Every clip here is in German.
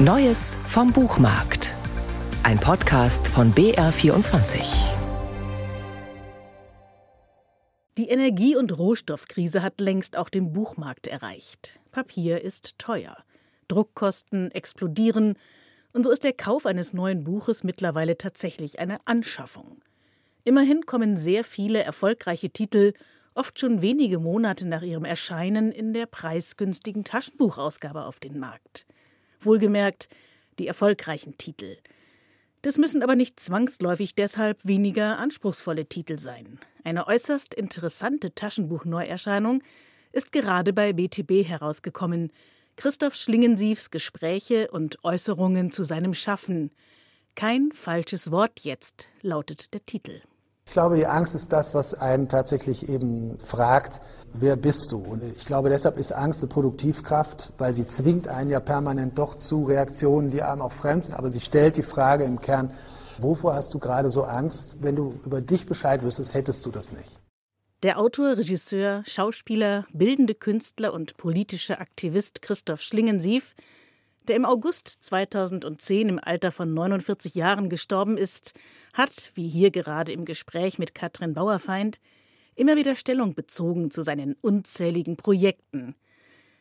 Neues vom Buchmarkt. Ein Podcast von BR24. Die Energie- und Rohstoffkrise hat längst auch den Buchmarkt erreicht. Papier ist teuer. Druckkosten explodieren. Und so ist der Kauf eines neuen Buches mittlerweile tatsächlich eine Anschaffung. Immerhin kommen sehr viele erfolgreiche Titel oft schon wenige Monate nach ihrem Erscheinen in der preisgünstigen Taschenbuchausgabe auf den Markt. Wohlgemerkt die erfolgreichen Titel. Das müssen aber nicht zwangsläufig deshalb weniger anspruchsvolle Titel sein. Eine äußerst interessante Taschenbuchneuerscheinung ist gerade bei BTB herausgekommen. Christoph Schlingensiefs Gespräche und Äußerungen zu seinem Schaffen. Kein falsches Wort jetzt, lautet der Titel. Ich glaube, die Angst ist das, was einen tatsächlich eben fragt, wer bist du? Und ich glaube, deshalb ist Angst eine Produktivkraft, weil sie zwingt einen ja permanent doch zu Reaktionen, die einem auch fremd sind. Aber sie stellt die Frage im Kern, wovor hast du gerade so Angst? Wenn du über dich Bescheid wüsstest, hättest du das nicht. Der Autor, Regisseur, Schauspieler, bildende Künstler und politischer Aktivist Christoph Schlingensief der im August 2010 im Alter von 49 Jahren gestorben ist, hat, wie hier gerade im Gespräch mit Katrin Bauerfeind, immer wieder Stellung bezogen zu seinen unzähligen Projekten.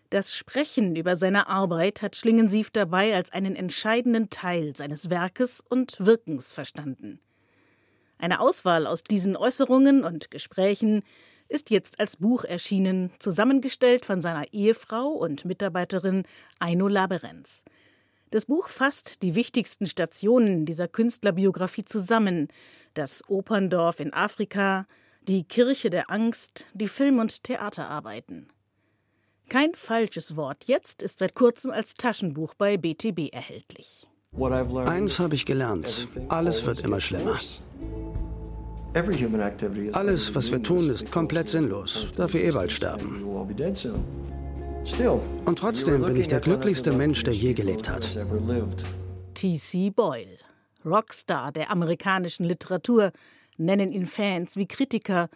Das Sprechen über seine Arbeit hat Schlingensief dabei als einen entscheidenden Teil seines Werkes und Wirkens verstanden. Eine Auswahl aus diesen Äußerungen und Gesprächen ist jetzt als Buch erschienen, zusammengestellt von seiner Ehefrau und Mitarbeiterin Aino Laberenz. Das Buch fasst die wichtigsten Stationen dieser Künstlerbiografie zusammen: das Operndorf in Afrika, die Kirche der Angst, die Film- und Theaterarbeiten. Kein falsches Wort jetzt ist seit kurzem als Taschenbuch bei BTB erhältlich. Eins habe ich gelernt: Alles wird immer schlimmer. Alles, was wir tun, ist komplett sinnlos, da wir eh bald sterben. Und trotzdem bin ich der glücklichste Mensch, der je gelebt hat. T.C. Boyle, Rockstar der amerikanischen Literatur, nennen ihn Fans wie Kritiker.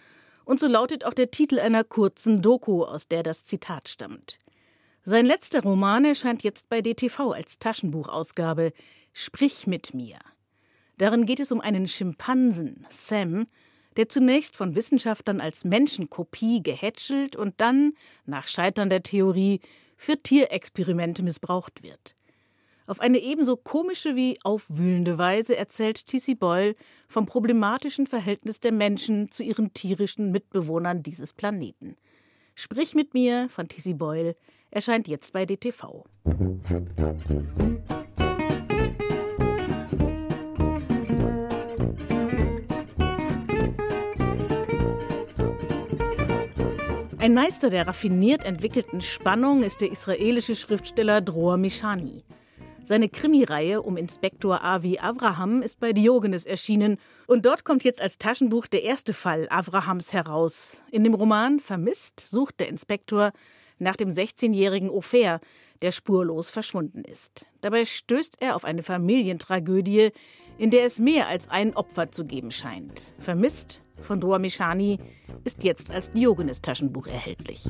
Und so lautet auch der Titel einer kurzen Doku, aus der das Zitat stammt. Sein letzter Roman erscheint jetzt bei DTV als Taschenbuchausgabe Sprich mit mir. Darin geht es um einen Schimpansen, Sam, der zunächst von Wissenschaftlern als Menschenkopie gehätschelt und dann, nach Scheitern der Theorie, für Tierexperimente missbraucht wird. Auf eine ebenso komische wie aufwühlende Weise erzählt T.C. Boyle vom problematischen Verhältnis der Menschen zu ihren tierischen Mitbewohnern dieses Planeten. Sprich mit mir von T.C. Boyle erscheint jetzt bei DTV. Ein Meister der raffiniert entwickelten Spannung ist der israelische Schriftsteller Dror Mishani. Seine Krimireihe um Inspektor Avi Avraham ist bei Diogenes erschienen und dort kommt jetzt als Taschenbuch der erste Fall Avrahams heraus. In dem Roman Vermisst sucht der Inspektor nach dem 16-jährigen Ofer, der spurlos verschwunden ist. Dabei stößt er auf eine Familientragödie, in der es mehr als ein Opfer zu geben scheint. Vermisst von Doa Mishani ist jetzt als Diogenes Taschenbuch erhältlich.